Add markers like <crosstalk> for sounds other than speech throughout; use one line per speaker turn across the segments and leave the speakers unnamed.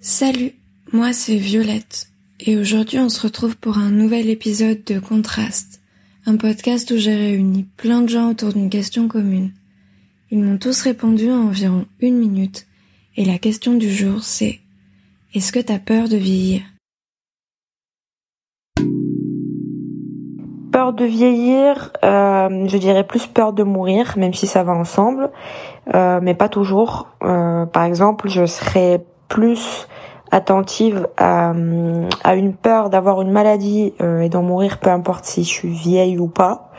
Salut, moi c'est Violette et aujourd'hui on se retrouve pour un nouvel épisode de Contraste, un podcast où j'ai réuni plein de gens autour d'une question commune. Ils m'ont tous répondu en environ une minute et la question du jour c'est Est-ce que t'as peur de vieillir?
Peur de vieillir, euh, je dirais plus peur de mourir, même si ça va ensemble, euh, mais pas toujours. Euh, par exemple, je serais plus attentive à, à une peur d'avoir une maladie et d'en mourir, peu importe si je suis vieille ou pas,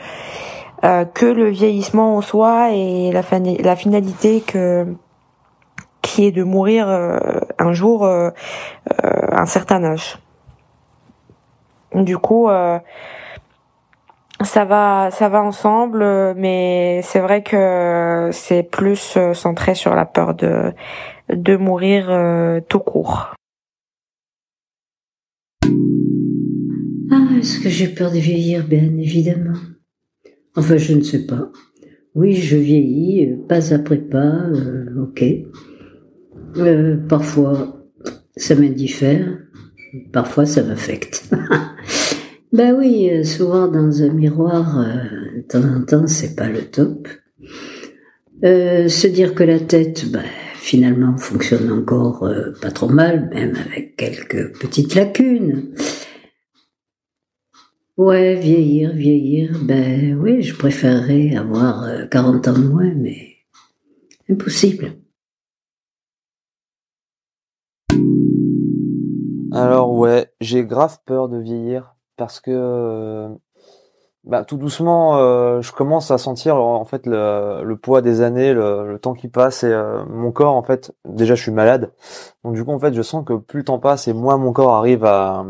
que le vieillissement en soi et la, finalité que qui est de mourir un jour à un certain âge. Du coup, ça va, ça va ensemble, mais c'est vrai que c'est plus euh, centré sur la peur de de mourir euh, tout court.
Ah, est-ce que j'ai peur de vieillir? Bien évidemment. Enfin, je ne sais pas. Oui, je vieillis, euh, pas après pas, ok. parfois, ça m'indiffère, parfois ça m'affecte. <laughs> Ben oui, euh, souvent dans un miroir, euh, de temps en temps, c'est pas le top. Euh, se dire que la tête, ben, finalement, fonctionne encore pas trop mal, même avec quelques petites lacunes. Ouais, vieillir, vieillir, ben oui, je préférerais avoir 40 ans de moins, mais impossible.
Alors ouais, j'ai grave peur de vieillir parce que euh, bah, tout doucement, euh, je commence à sentir en fait le, poids des années, le, temps qui passe et euh, mon corps en fait. Déjà, je suis malade, donc du coup en fait, je sens que plus le temps passe et moins mon corps arrive à,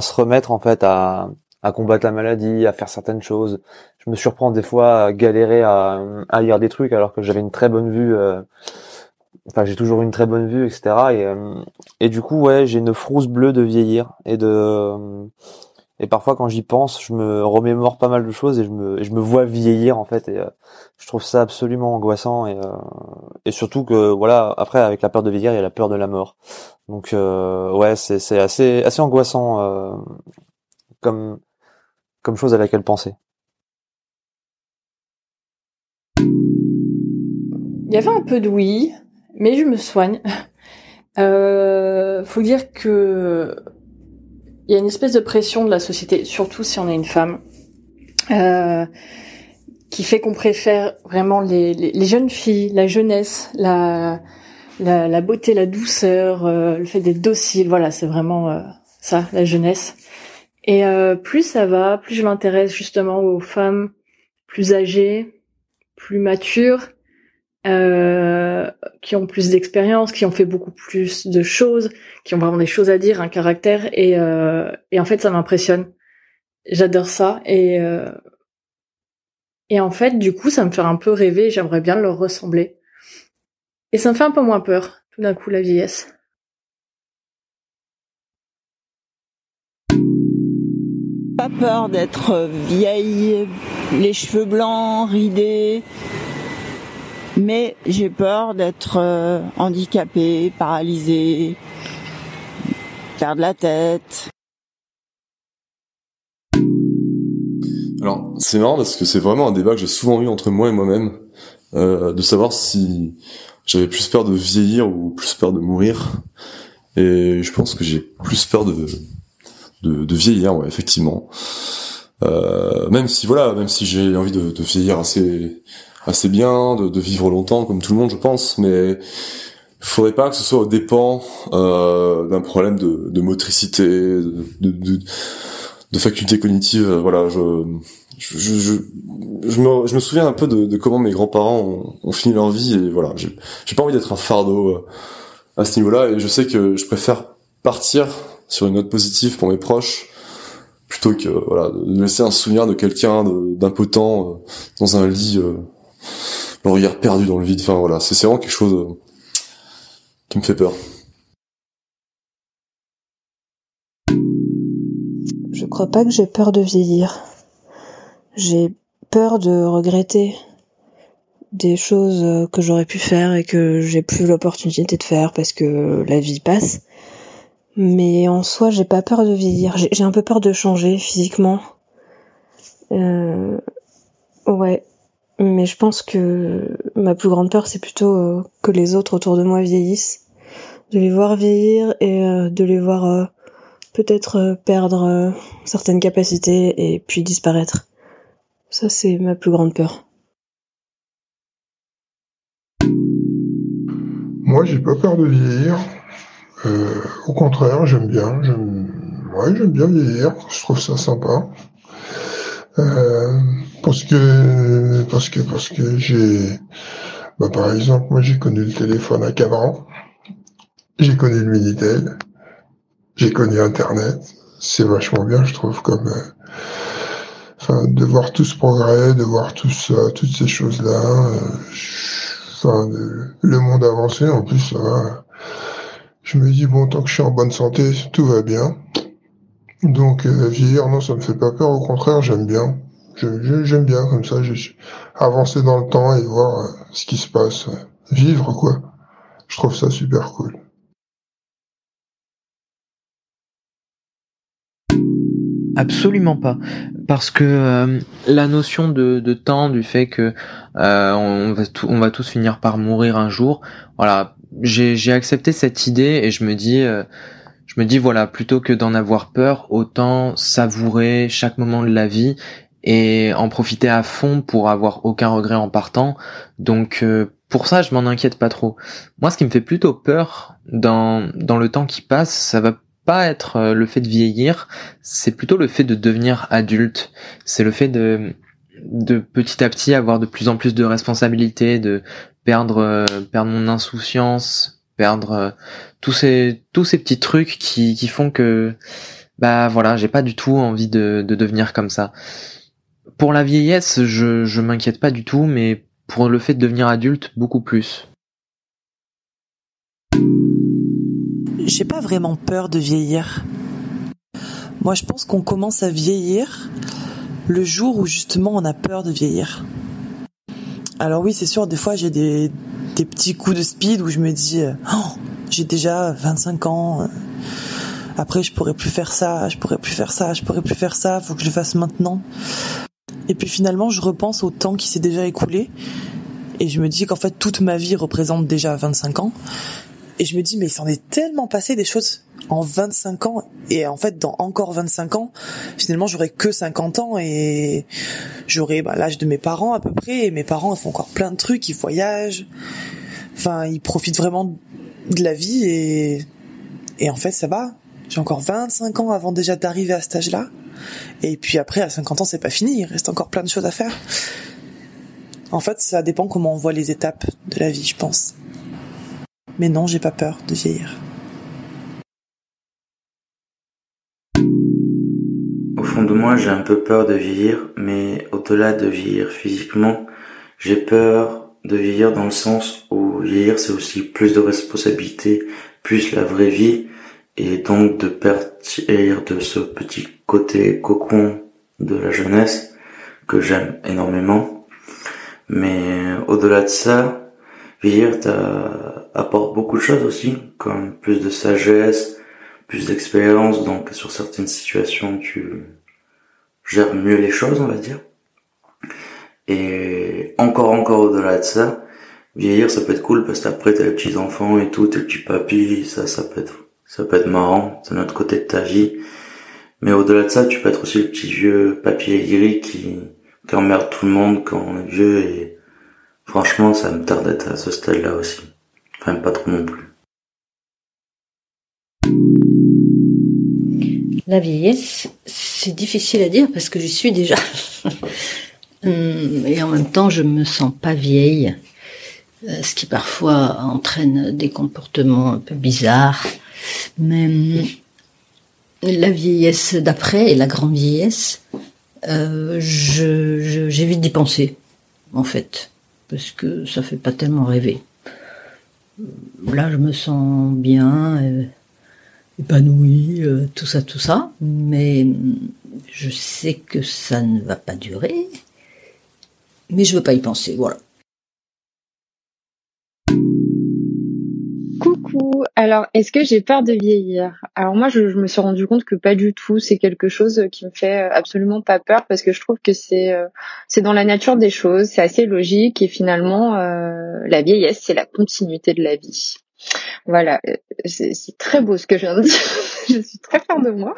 se remettre en fait à, combattre la maladie, à faire certaines choses. Je me surprends des fois à galérer à, à lire des trucs alors que j'avais une très bonne vue. enfin, j'ai toujours une très bonne vue, etc. Et, et du coup, ouais, j'ai une frousse bleue de vieillir et de et parfois, quand j'y pense, je me remémore pas mal de choses et je me, je me vois vieillir en fait. Et euh, je trouve ça absolument angoissant et, euh, et surtout que voilà, après avec la peur de vieillir, il y a la peur de la mort. Donc euh, ouais, c'est c'est assez assez angoissant comme comme chose à laquelle penser.
Il y avait un peu de oui, mais je me soigne. <laughs> Euh, faut dire que il y a une espèce de pression de la société, surtout si on est une femme, euh, qui fait qu'on préfère vraiment les, jeunes filles, la jeunesse, la, beauté, la douceur, euh, le fait d'être docile. Voilà, c'est vraiment euh, ça, la jeunesse. Et plus ça va, plus je m'intéresse justement aux femmes plus âgées, plus matures, euh, qui ont plus d'expérience, qui ont fait beaucoup plus de choses, qui ont vraiment des choses à dire, un caractère, et, euh, et en fait ça m'impressionne. J'adore ça, et, euh, et en fait du coup ça me fait un peu rêver, j'aimerais bien leur ressembler. Et ça me fait un peu moins peur, tout d'un coup, la vieillesse.
Pas peur d'être vieille, les cheveux blancs, ridés, mais j'ai peur d'être euh, handicapée, paralysée, perdre la tête.
Alors, c'est marrant parce que c'est vraiment un débat que j'ai souvent eu entre moi et moi-même, euh, de savoir si j'avais plus peur de vieillir ou plus peur de mourir. Et je pense que j'ai plus peur de, de, vieillir, ouais, effectivement. Euh, même si voilà, même si j'ai envie de, de vieillir assez assez bien, de, de, vivre longtemps comme tout le monde, je pense, mais faudrait pas que ce soit au dépens euh, d'un problème de, de motricité, de, de, faculté cognitive. Voilà, je je, je, je, me, je me souviens un peu de, de comment mes grands-parents ont, ont, fini leur vie et voilà, j'ai pas envie d'être un fardeau euh, à ce niveau-là et je sais que je préfère partir sur une note positive pour mes proches plutôt que voilà de laisser un souvenir de quelqu'un d'impotent euh, dans un lit euh, le regard perdu dans le vide. Voilà, c'est vraiment quelque chose euh, qui me fait peur.
Je crois pas que j'ai peur de vieillir. J'ai peur de regretter des choses que j'aurais pu faire et que j'ai plus l'opportunité de faire parce que la vie passe. Mais en soi, j'ai pas peur de vieillir. J'ai un peu peur de changer physiquement. Euh, ouais. Mais je pense que ma plus grande peur, c'est plutôt euh, que les autres autour de moi vieillissent. De les voir vieillir et euh, de les voir euh, peut-être perdre certaines capacités et puis disparaître. Ça, c'est ma plus grande peur.
Moi, j'ai pas peur de vieillir. Au contraire, j'aime bien. J'aime bien vieillir. Je trouve ça sympa. Euh, parce que, parce que, parce que j'ai, bah, par exemple, moi, j'ai connu le téléphone à cadran. J'ai connu le Minitel. J'ai connu Internet. C'est vachement bien, je trouve, comme, euh, enfin, de voir tout ce progrès, de voir tout ça, toutes ces choses-là. Euh, enfin, le monde avancé, en plus, ça va je me dis, bon, tant que je suis en bonne santé, tout va bien. Donc, euh, vieillir, non, ça me fait pas peur. Au contraire, j'aime bien. J'aime bien comme ça, avancer dans le temps et voir euh, ce qui se passe. Vivre, quoi. Je trouve ça super cool.
Absolument pas, parce que euh, la notion de, de, temps, du fait que euh, on, va on va tous finir par mourir un jour, voilà, j'ai accepté cette idée et je me dis, euh, je me dis voilà, plutôt que d'en avoir peur, autant savourer chaque moment de la vie et en profiter à fond pour avoir aucun regret en partant. Donc euh, pour ça, je m'en inquiète pas trop. Moi, ce qui me fait plutôt peur dans dans le temps qui passe, ça va pas être euh, le fait de vieillir, c'est plutôt le fait de devenir adulte. C'est le fait de de petit à petit avoir de plus en plus de responsabilités, de perdre euh, perdre mon insouciance, perdre euh, tous ces tous ces petits trucs qui qui font que bah voilà, j'ai pas du tout envie de de devenir comme ça. Pour la vieillesse, je je m'inquiète pas du tout, mais pour le fait de devenir adulte, beaucoup plus.
J'ai pas vraiment peur de vieillir. Moi, je pense qu'on commence à vieillir le jour où justement on a peur de vieillir. Alors oui, c'est sûr, des fois j'ai des, petits coups de speed où je me dis, euh, oh, j'ai déjà 25 ans, euh, après je pourrais plus faire ça, je pourrais plus faire ça, je pourrais plus faire ça, faut que je le fasse maintenant. Et puis finalement, je repense au temps qui s'est déjà écoulé. Et je me dis qu'en fait toute ma vie représente déjà 25 ans. Et je me dis, mais il s'en est tellement passé des choses en 25 ans. Et en fait dans encore 25 ans finalement j'aurai que 50 ans. Et j'aurai bah, l'âge de mes parents à peu près. Et mes parents font encore plein de trucs. Ils voyagent. Enfin ils profitent vraiment de la vie. Et et en fait ça va j'ai encore 25 ans avant déjà d'arriver à cet âge là et puis après à 50 ans c'est pas fini. Il reste encore plein de choses à faire. En fait ça dépend comment on voit les étapes de la vie je pense. Mais non j'ai pas peur de vieillir.
Fond de moi, j'ai un peu peur de vieillir, mais au-delà de vieillir physiquement, j'ai peur de vieillir dans le sens où vieillir, c'est aussi plus de responsabilités, plus la vraie vie, et donc de partir de ce petit côté cocon de la jeunesse que j'aime énormément. Mais au-delà de ça, vieillir apporte beaucoup de choses aussi, comme plus de sagesse, plus d'expérience, donc sur certaines situations tu gère mieux les choses, on va dire. Et encore, encore au-delà de ça, vieillir, ça peut être cool parce qu'après t'as les petits enfants et tout, tes petits papis, ça, ça peut être, ça peut être marrant, c'est notre côté de ta vie. Mais au-delà de ça, tu peux être aussi le petit vieux papier aigri qui, qui emmerde tout le monde quand on est vieux et franchement, ça me tarde d'être à ce stade-là aussi. Enfin, pas trop non plus.
La vieillesse, c'est difficile à dire parce que j'y suis déjà. <laughs> Hum, et en même temps, je me sens pas vieille, euh, ce qui parfois entraîne des comportements un peu bizarres. Mais la vieillesse d'après et la grande vieillesse, euh, j'évite d'y penser, en fait, parce que ça fait pas tellement rêver. Là, je me sens bien. Euh, épanoui, euh, tout ça, tout ça, mais je sais que ça ne va pas durer, mais je veux pas y penser, voilà.
Alors, est-ce que j'ai peur de vieillir? Alors moi, je, me suis rendu compte que pas du tout. C'est quelque chose qui me fait absolument pas peur parce que je trouve que c'est euh, c'est dans la nature des choses, c'est assez logique et finalement, euh, la vieillesse, c'est la continuité de la vie. Voilà, euh, c'est très beau ce que je viens de dire. <laughs> je suis très fière de moi.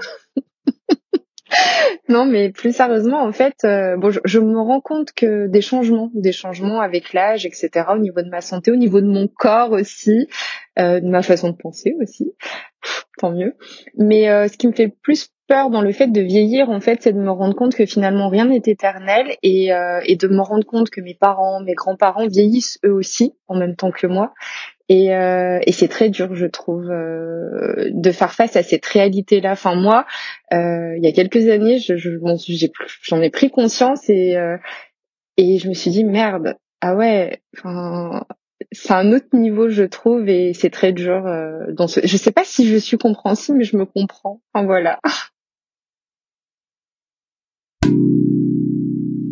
<laughs> non, mais plus sérieusement, en fait, euh, bon, je, me rends compte que des changements, des changements avec l'âge, etc., au niveau de ma santé, au niveau de mon corps aussi, euh, de ma façon de penser aussi, tant mieux. Mais euh, ce qui me fait plus peur dans le fait de vieillir, en fait, c'est de me rendre compte que finalement rien n'est éternel et, et de me rendre compte que mes parents, mes grands-parents vieillissent eux aussi en même temps que moi et, euh, et c'est très dur, je trouve, euh, de faire face à cette réalité-là. Enfin, moi, euh, il y a quelques années, je, je, j'en ai, pris conscience et, euh, et je me suis dit, merde, ah ouais, enfin, c'est un autre niveau, je trouve, et c'est très dur. Euh, dans ce... Je sais pas si je suis compréhensible, mais je me comprends. Enfin, voilà.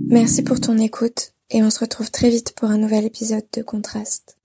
Merci pour ton écoute et on se retrouve très vite pour un nouvel épisode de Contraste.